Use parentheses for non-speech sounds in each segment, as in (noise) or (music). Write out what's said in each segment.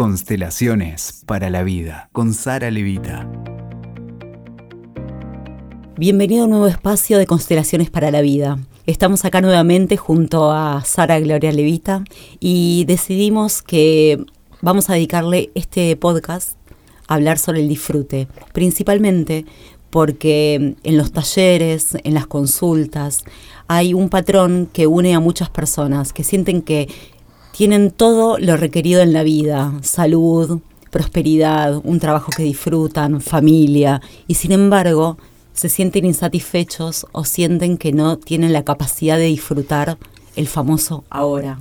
Constelaciones para la vida con Sara Levita. Bienvenido a un nuevo espacio de Constelaciones para la vida. Estamos acá nuevamente junto a Sara Gloria Levita y decidimos que vamos a dedicarle este podcast a hablar sobre el disfrute, principalmente porque en los talleres, en las consultas, hay un patrón que une a muchas personas que sienten que tienen todo lo requerido en la vida, salud, prosperidad, un trabajo que disfrutan, familia, y sin embargo se sienten insatisfechos o sienten que no tienen la capacidad de disfrutar el famoso ahora.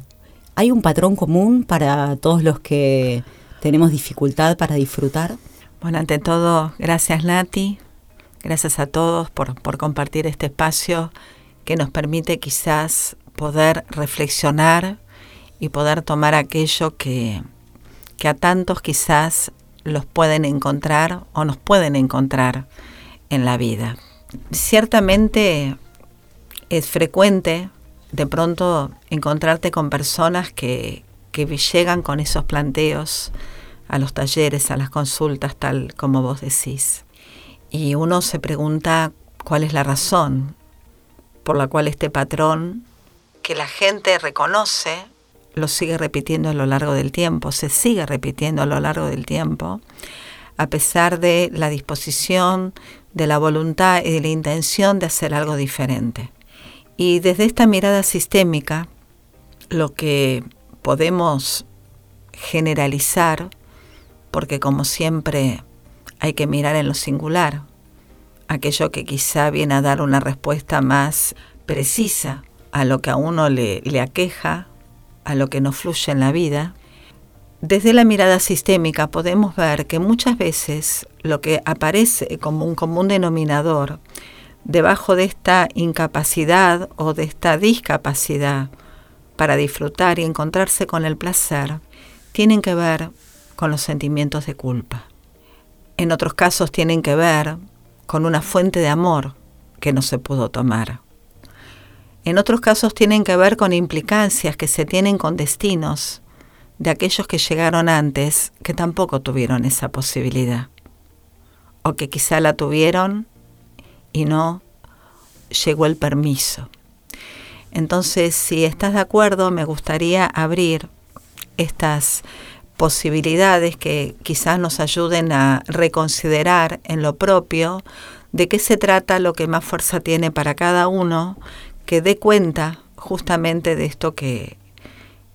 ¿Hay un patrón común para todos los que tenemos dificultad para disfrutar? Bueno, ante todo, gracias Nati, gracias a todos por, por compartir este espacio que nos permite quizás poder reflexionar y poder tomar aquello que, que a tantos quizás los pueden encontrar o nos pueden encontrar en la vida. Ciertamente es frecuente de pronto encontrarte con personas que, que llegan con esos planteos a los talleres, a las consultas, tal como vos decís. Y uno se pregunta cuál es la razón por la cual este patrón que la gente reconoce lo sigue repitiendo a lo largo del tiempo, se sigue repitiendo a lo largo del tiempo, a pesar de la disposición, de la voluntad y de la intención de hacer algo diferente. Y desde esta mirada sistémica, lo que podemos generalizar, porque como siempre hay que mirar en lo singular, aquello que quizá viene a dar una respuesta más precisa a lo que a uno le, le aqueja a lo que nos fluye en la vida, desde la mirada sistémica podemos ver que muchas veces lo que aparece como un común denominador debajo de esta incapacidad o de esta discapacidad para disfrutar y encontrarse con el placer, tienen que ver con los sentimientos de culpa. En otros casos tienen que ver con una fuente de amor que no se pudo tomar. En otros casos tienen que ver con implicancias que se tienen con destinos de aquellos que llegaron antes que tampoco tuvieron esa posibilidad. O que quizá la tuvieron y no llegó el permiso. Entonces, si estás de acuerdo, me gustaría abrir estas posibilidades que quizás nos ayuden a reconsiderar en lo propio de qué se trata, lo que más fuerza tiene para cada uno que dé cuenta justamente de esto que,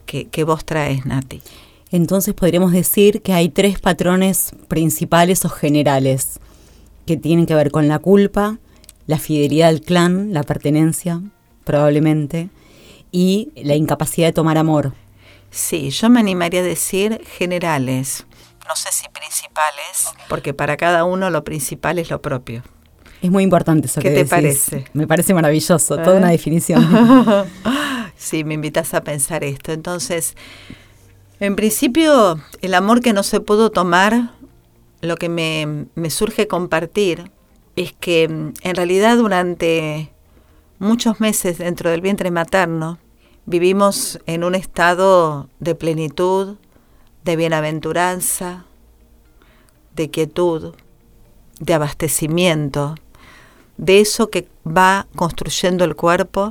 que, vos traes, Nati. Entonces podríamos decir que hay tres patrones principales o generales que tienen que ver con la culpa, la fidelidad al clan, la pertenencia, probablemente, y la incapacidad de tomar amor. Sí, yo me animaría a decir generales, no sé si principales, porque para cada uno lo principal es lo propio. Es muy importante eso ¿Qué que te parece? Me parece maravilloso, toda una ¿Eh? definición. (laughs) sí, me invitas a pensar esto. Entonces, en principio, el amor que no se pudo tomar, lo que me, me surge compartir es que mm, en realidad durante muchos meses dentro del vientre materno vivimos en un estado de plenitud, de bienaventuranza, de quietud, de abastecimiento, de eso que va construyendo el cuerpo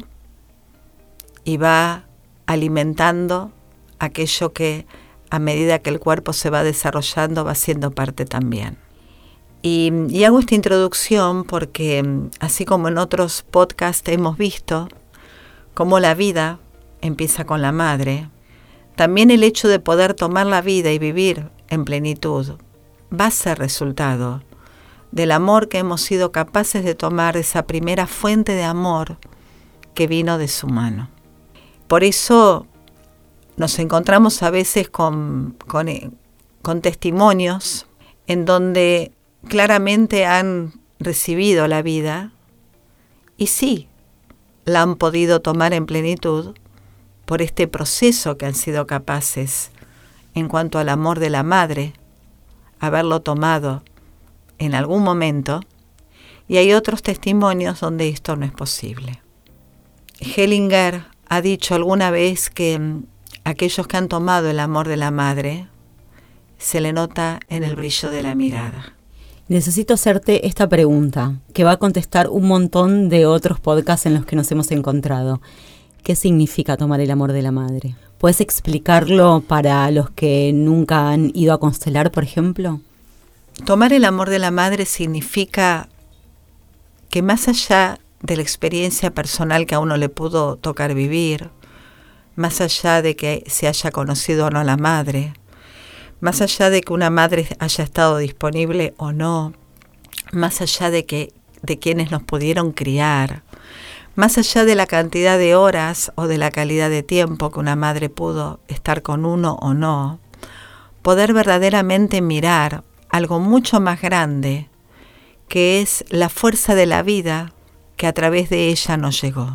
y va alimentando aquello que a medida que el cuerpo se va desarrollando va siendo parte también. Y, hago esta introducción porque así como en otros podcasts hemos visto cómo la vida empieza con la madre, también el hecho de poder tomar la vida y vivir en plenitud va a ser resultado del amor que hemos sido capaces de tomar, esa primera fuente de amor que vino de su mano. Por eso nos encontramos a veces con, eh, con testimonios en donde claramente han recibido la vida y sí, la han podido tomar en plenitud por este proceso que han sido capaces en cuanto al amor de la madre, haberlo tomado en algún momento y hay otros testimonios donde esto no es posible. Hellinger ha dicho alguna vez que mm, aquellos que han tomado el amor de la madre se le nota en el brillo de la mirada. Necesito hacerte esta pregunta, que va a contestar un montón de otros podcasts en los que nos hemos encontrado. ¿Qué significa tomar el amor de la madre? ¿Puedes explicarlo para los que nunca han ido a constelar, por ejemplo? Tomar el amor de la madre significa que más allá de la experiencia personal que a uno le pudo tocar vivir, más allá de que se haya conocido o no a la madre, más allá de que una madre haya estado disponible o no, más allá de que de quienes nos pudieron criar, más allá de la cantidad de horas o de la calidad de tiempo que una madre pudo estar con uno o no, poder verdaderamente mirar algo mucho más grande, que es la fuerza de la vida que a través de ella nos llegó.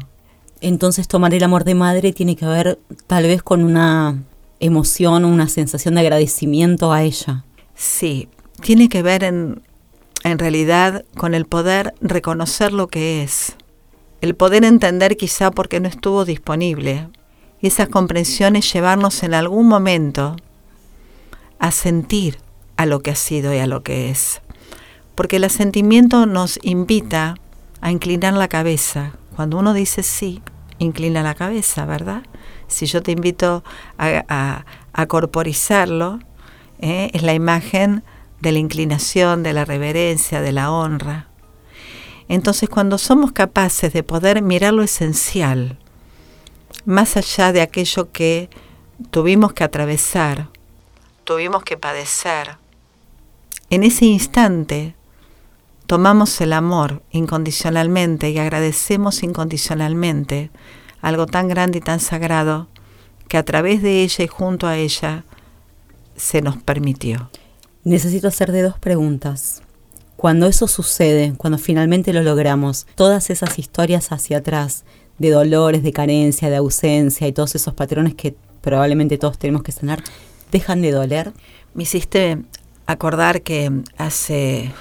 Entonces tomar el amor de madre tiene que ver tal vez con una emoción una sensación de agradecimiento a ella. Sí, tiene que ver en, en realidad con el poder reconocer lo que es, el poder entender quizá porque no estuvo disponible, y esas comprensiones llevarnos en algún momento a sentir a lo que ha sido y a lo que es. Porque el asentimiento nos invita a inclinar la cabeza. Cuando uno dice sí, inclina la cabeza, ¿verdad? Si yo te invito a, corporizarlo, ¿eh? es la imagen de la inclinación, de la reverencia, de la honra. Entonces cuando somos capaces de poder mirar lo esencial, más allá de aquello que tuvimos que atravesar, tuvimos que padecer, en ese instante tomamos el amor incondicionalmente y agradecemos incondicionalmente algo tan grande y tan sagrado que a través de ella y junto a ella se nos permitió. Necesito hacerte dos preguntas. Cuando eso sucede, cuando finalmente lo logramos, todas esas historias hacia atrás de dolores, de carencia, de ausencia y todos esos patrones que probablemente todos tenemos que sanar, dejan de doler. Me hiciste acordar que hace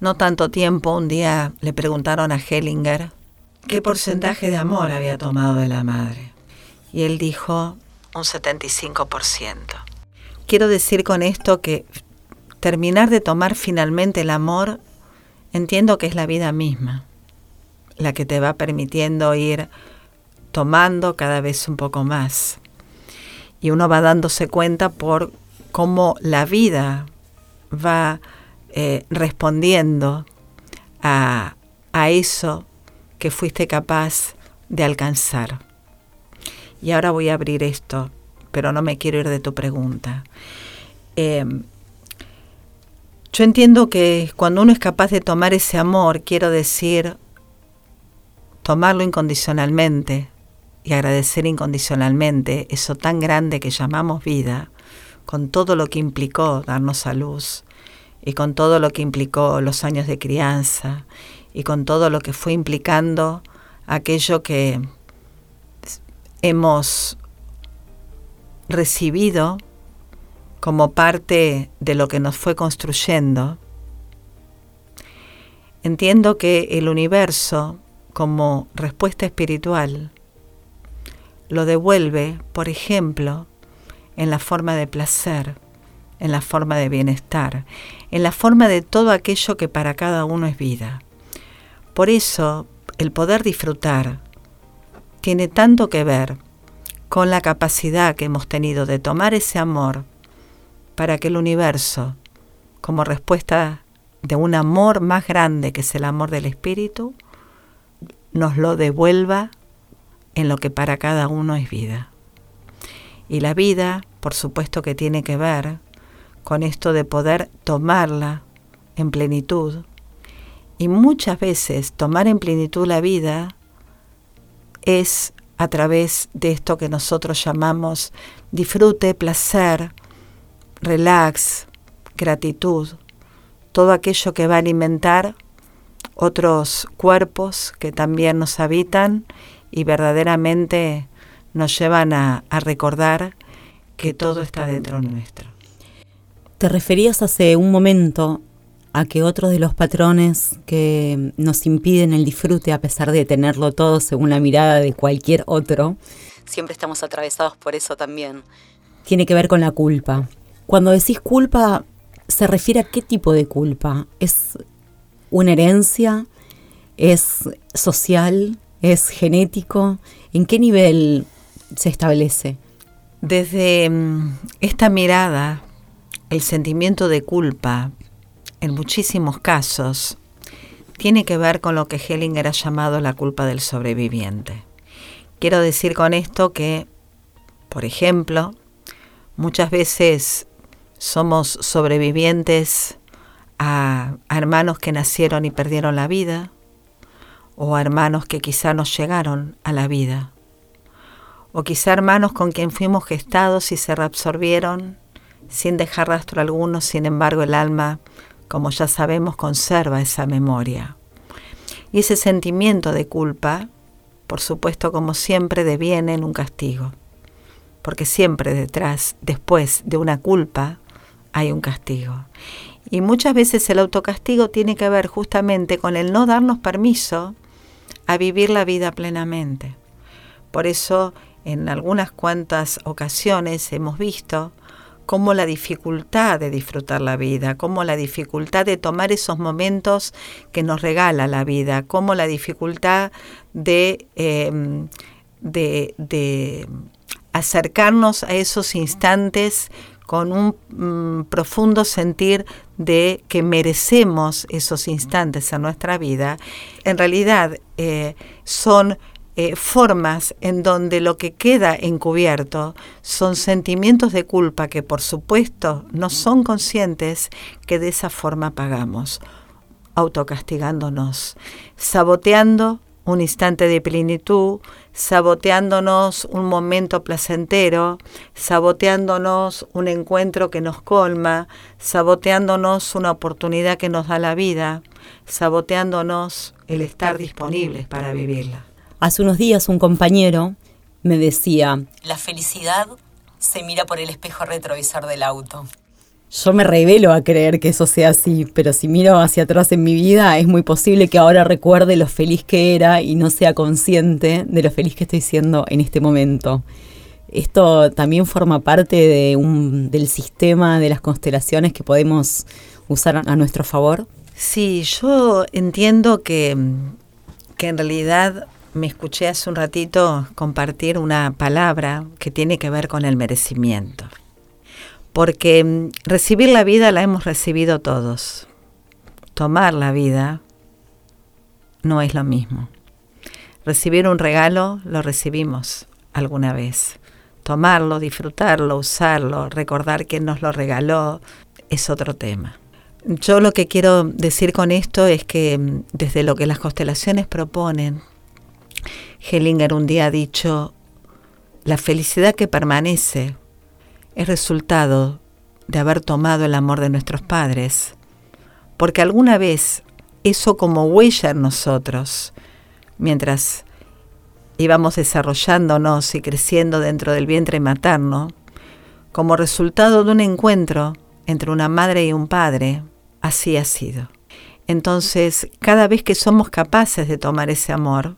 no tanto tiempo un día le preguntaron a Hellinger qué porcentaje de amor había tomado de la madre. Y él dijo un 75%. Quiero decir con esto que terminar de tomar finalmente el amor, entiendo que es la vida misma, la que te va permitiendo ir tomando cada vez un poco más. Y uno va dándose cuenta por cómo la vida va eh, respondiendo a, a eso que fuiste capaz de alcanzar. Y ahora voy a abrir esto, pero no me quiero ir de tu pregunta. Em, yo entiendo que cuando uno es capaz de tomar ese amor, quiero decir, tomarlo incondicionalmente y agradecer incondicionalmente eso tan grande que llamamos vida, con todo lo que implicó darnos a luz y con todo lo que implicó los años de crianza y con todo lo que fue implicando aquello que hemos recibido como parte de lo que nos fue construyendo, entiendo que el universo como respuesta espiritual lo devuelve, por ejemplo, en la forma de placer, en la forma de bienestar, en la forma de todo aquello que para cada uno es vida. Por eso, el poder disfrutar tiene tanto que ver con la capacidad que hemos tenido de tomar ese amor para que el universo, como respuesta de un amor más grande que es el amor del Espíritu, nos lo devuelva en lo que para cada uno es vida. Y la vida, por supuesto que tiene que ver con esto de poder tomarla en plenitud, y muchas veces tomar en plenitud la vida es a través de esto que nosotros llamamos disfrute, placer, relax, gratitud, todo aquello que va a alimentar otros cuerpos que también nos habitan y verdaderamente nos llevan a, a recordar que todo está dentro nuestro. Te referías hace un momento a que otros de los patrones que nos impiden el disfrute a pesar de tenerlo todo según la mirada de cualquier otro, siempre estamos atravesados por eso también. Tiene que ver con la culpa. Cuando decís culpa, ¿se refiere a qué tipo de culpa? ¿Es una herencia? ¿Es social? ¿Es genético? ¿En qué nivel se establece? Desde mm, esta mirada, el sentimiento de culpa, en muchísimos casos, tiene que ver con lo que Hellinger ha llamado la culpa del sobreviviente. Quiero decir con esto que, por ejemplo, muchas veces somos sobrevivientes a, hermanos que nacieron y perdieron la vida, o a hermanos que quizá nos llegaron a la vida, o quizá hermanos con quien fuimos gestados y se reabsorbieron sin dejar rastro alguno, sin embargo el alma, como ya sabemos, conserva esa memoria. Y ese sentimiento de culpa, por supuesto, como siempre, deviene en un castigo, porque siempre detrás, después de una culpa, hay un castigo. Y muchas veces el autocastigo tiene que ver justamente con el no darnos permiso a vivir la vida plenamente. Por eso en algunas cuantas ocasiones hemos visto cómo la dificultad de disfrutar la vida, cómo la dificultad de tomar esos momentos que nos regala la vida, cómo la dificultad de, em, acercarnos a esos instantes con un mm, profundo sentir de que merecemos esos instantes en nuestra vida, en realidad eh, son eh, formas en donde lo que queda encubierto son sentimientos de culpa que por supuesto no son conscientes que de esa forma pagamos, autocastigándonos, saboteando un instante de plenitud, saboteándonos un momento placentero, saboteándonos un encuentro que nos colma, saboteándonos una oportunidad que nos da la vida, saboteándonos el estar disponibles para vivirla. Hace unos días un compañero me decía, la felicidad se mira por el espejo retrovisor del auto. Yo me revelo a creer que eso sea así, pero si miro hacia atrás en mi vida, es muy posible que ahora recuerde lo feliz que era y no sea consciente de lo feliz que estoy siendo en este momento. Esto también forma parte de un, del sistema de las constelaciones que podemos usar a nuestro favor. Sí, yo entiendo que, que en realidad me escuché hace un ratito compartir una palabra que tiene que ver con el merecimiento porque mm, recibir la vida la hemos recibido todos. Tomar la vida no es lo mismo. Recibir un regalo lo recibimos alguna vez. Tomarlo, disfrutarlo, usarlo, recordar quién nos lo regaló, es otro tema. Yo lo que quiero decir con esto es que mm, desde lo que las constelaciones proponen, Hellinger un día ha dicho, la felicidad que permanece es resultado de haber tomado el amor de nuestros padres, porque alguna vez eso como huella en nosotros, mientras íbamos desarrollándonos y creciendo dentro del vientre materno, como resultado de un encuentro entre una madre y un padre, así ha sido. Entonces, cada vez que somos capaces de tomar ese amor,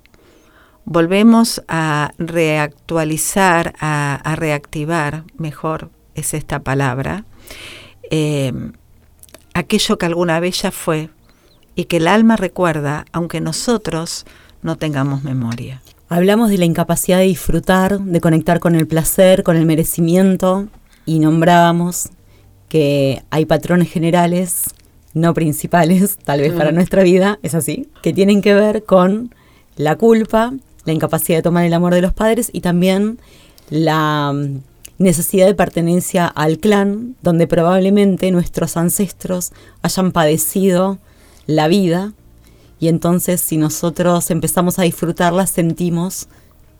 volvemos a reactualizar, a, reactivar, mejor es esta palabra, eh, aquello que alguna vez ya fue y que el alma recuerda, aunque nosotros no tengamos memoria. Hablamos de la incapacidad de disfrutar, de conectar con el placer, con el merecimiento, y nombrábamos que hay patrones generales, no principales, tal vez para mm. nuestra vida, es así, que tienen que ver con la culpa la incapacidad de tomar el amor de los padres y también la mm, necesidad de pertenencia al clan, donde probablemente nuestros ancestros hayan padecido la vida. Y entonces si nosotros empezamos a disfrutarla sentimos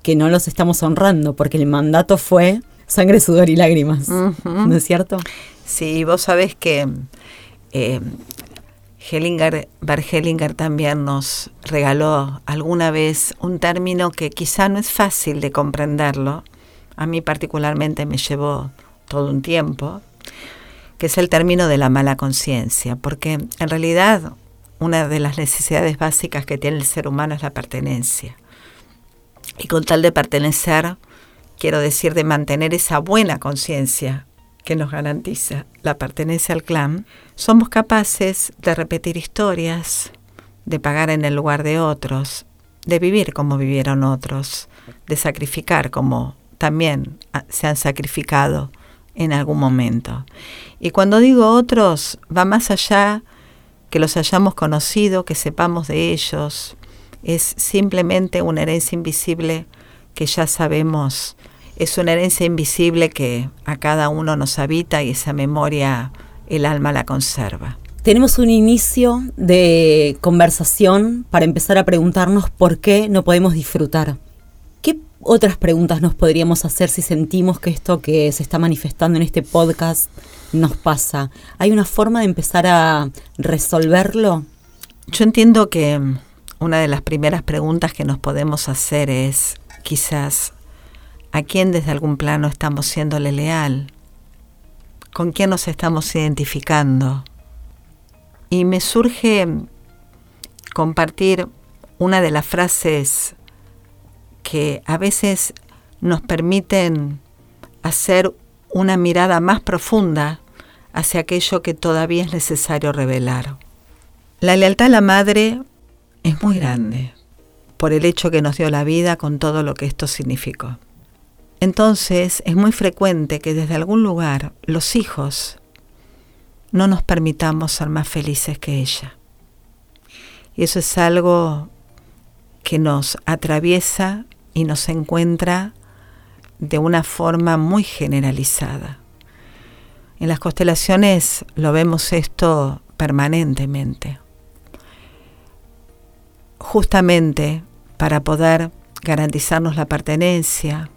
que no los estamos honrando porque el mandato fue sangre, sudor y lágrimas, ¿no es cierto? Sí, vos sabés que eh, Hellinger, Bert Hellinger también nos regaló alguna vez un término que quizá no es fácil de comprenderlo, a mí particularmente me llevó todo un tiempo, que es el término de la mala conciencia, porque en realidad una de las necesidades básicas que tiene el ser humano es la pertenencia. Y con tal de pertenecer, quiero decir de mantener esa buena conciencia que nos garantiza la pertenencia al clan, somos capaces de repetir historias, de pagar en el lugar de otros, de vivir como vivieron otros, de sacrificar como también se han sacrificado en algún momento. Y cuando digo otros, va más allá que los hayamos conocido, que sepamos de ellos, es simplemente una herencia invisible que ya sabemos, es una herencia invisible que a cada uno nos habita y esa memoria el alma la conserva. Tenemos un inicio de conversación para empezar a preguntarnos por qué no podemos disfrutar. ¿Qué otras preguntas nos podríamos hacer si sentimos que esto que se está manifestando en este podcast nos pasa? ¿Hay una forma de empezar a resolverlo? Yo entiendo que una de las primeras preguntas que nos podemos hacer es quizás a quién desde algún plano estamos siéndole leal, con quién nos estamos identificando y me surge compartir una de las frases que a veces nos permiten hacer una mirada más profunda hacia aquello que todavía es necesario revelar. La lealtad a la madre es muy grande por el hecho que nos dio la vida con todo lo que esto significó. Entonces es muy frecuente que desde algún lugar los hijos no nos permitamos ser más felices que ella. Y eso es algo que nos atraviesa y nos encuentra de una forma muy generalizada. En las constelaciones lo vemos esto permanentemente. Justamente para poder garantizarnos la pertenencia,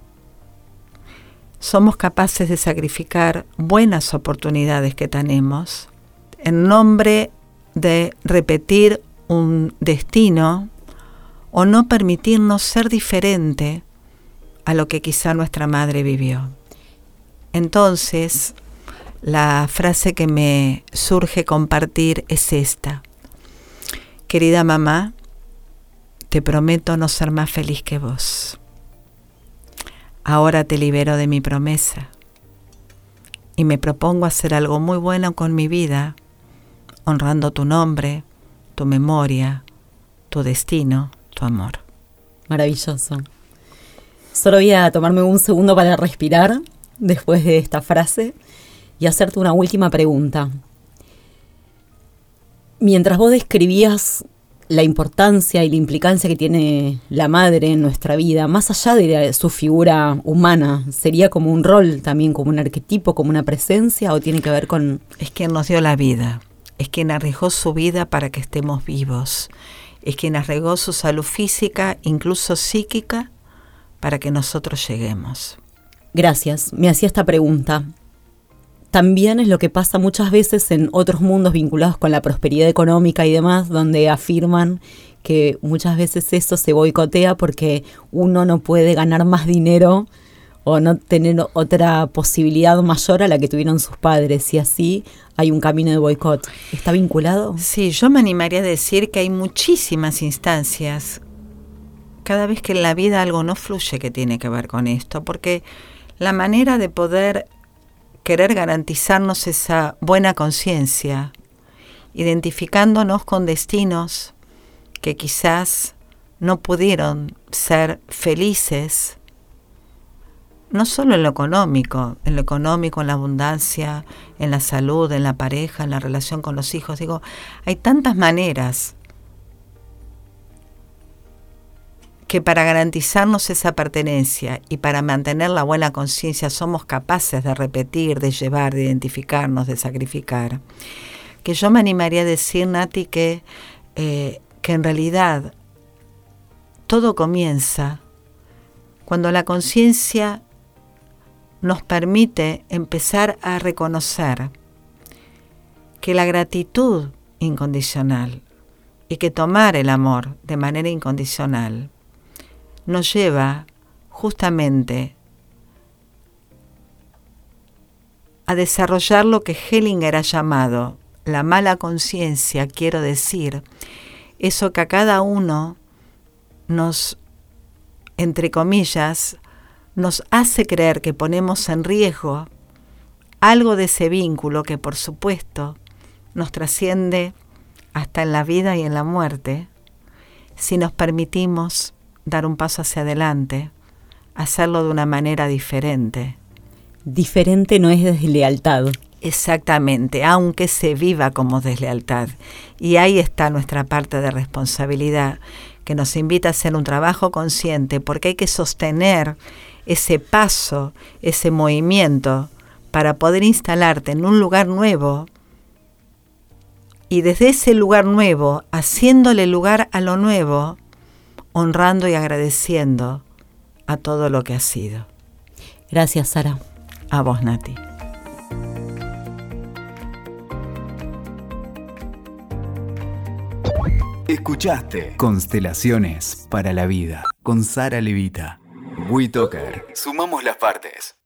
somos capaces de sacrificar buenas oportunidades que tenemos en nombre de repetir un destino o no permitirnos ser diferente a lo que quizá nuestra madre vivió. Entonces, la frase que me surge compartir es esta. Querida mamá, te prometo no ser más feliz que vos. Ahora te libero de mi promesa y me propongo hacer algo muy bueno con mi vida, honrando tu nombre, tu memoria, tu destino, tu amor. Maravilloso. Solo voy a tomarme un segundo para respirar después de esta frase y hacerte una última pregunta. Mientras vos describías la importancia y la implicancia que tiene la madre en nuestra vida, más allá de su figura humana, ¿sería como un rol también, como un arquetipo, como una presencia o tiene que ver con... Es quien nos dio la vida, es quien arriesgó su vida para que estemos vivos, es quien arriesgó su salud física, incluso psíquica, para que nosotros lleguemos. Gracias, me hacía esta pregunta también es lo que pasa muchas veces en otros mundos vinculados con la prosperidad económica y demás, donde afirman que muchas veces eso se boicotea porque uno no puede ganar más dinero o no tener otra posibilidad mayor a la que tuvieron sus padres y así hay un camino de boicot. ¿Está vinculado? Sí, yo me animaría a decir que hay muchísimas instancias cada vez que en la vida algo no fluye que tiene que ver con esto, porque la manera de poder querer garantizarnos esa buena conciencia, identificándonos con destinos que quizás no pudieron ser felices, no solo en lo económico, en lo económico, en la abundancia, en la salud, en la pareja, en la relación con los hijos. Digo, hay tantas maneras que para garantizarnos esa pertenencia y para mantener la buena conciencia somos capaces de repetir, de llevar, de identificarnos, de sacrificar, que yo me animaría a decir, Nati, que, eh, que en realidad todo comienza cuando la conciencia nos permite empezar a reconocer que la gratitud incondicional y que tomar el amor de manera incondicional nos lleva justamente a desarrollar lo que Hellinger ha llamado la mala conciencia, quiero decir, eso que a cada uno nos, entre comillas, nos hace creer que ponemos en riesgo algo de ese vínculo que por supuesto nos trasciende hasta en la vida y en la muerte, si nos permitimos dar un paso hacia adelante, hacerlo de una manera diferente. Diferente no es deslealtad. Exactamente, aunque se viva como deslealtad. Y ahí está nuestra parte de responsabilidad, que nos invita a hacer un trabajo consciente, porque hay que sostener ese paso, ese movimiento, para poder instalarte en un lugar nuevo y desde ese lugar nuevo, haciéndole lugar a lo nuevo, honrando y agradeciendo a todo lo que ha sido. Gracias, Sara. A vos, Nati. Escuchaste Constelaciones para la Vida con Sara Levita. WeToker. Sumamos las partes.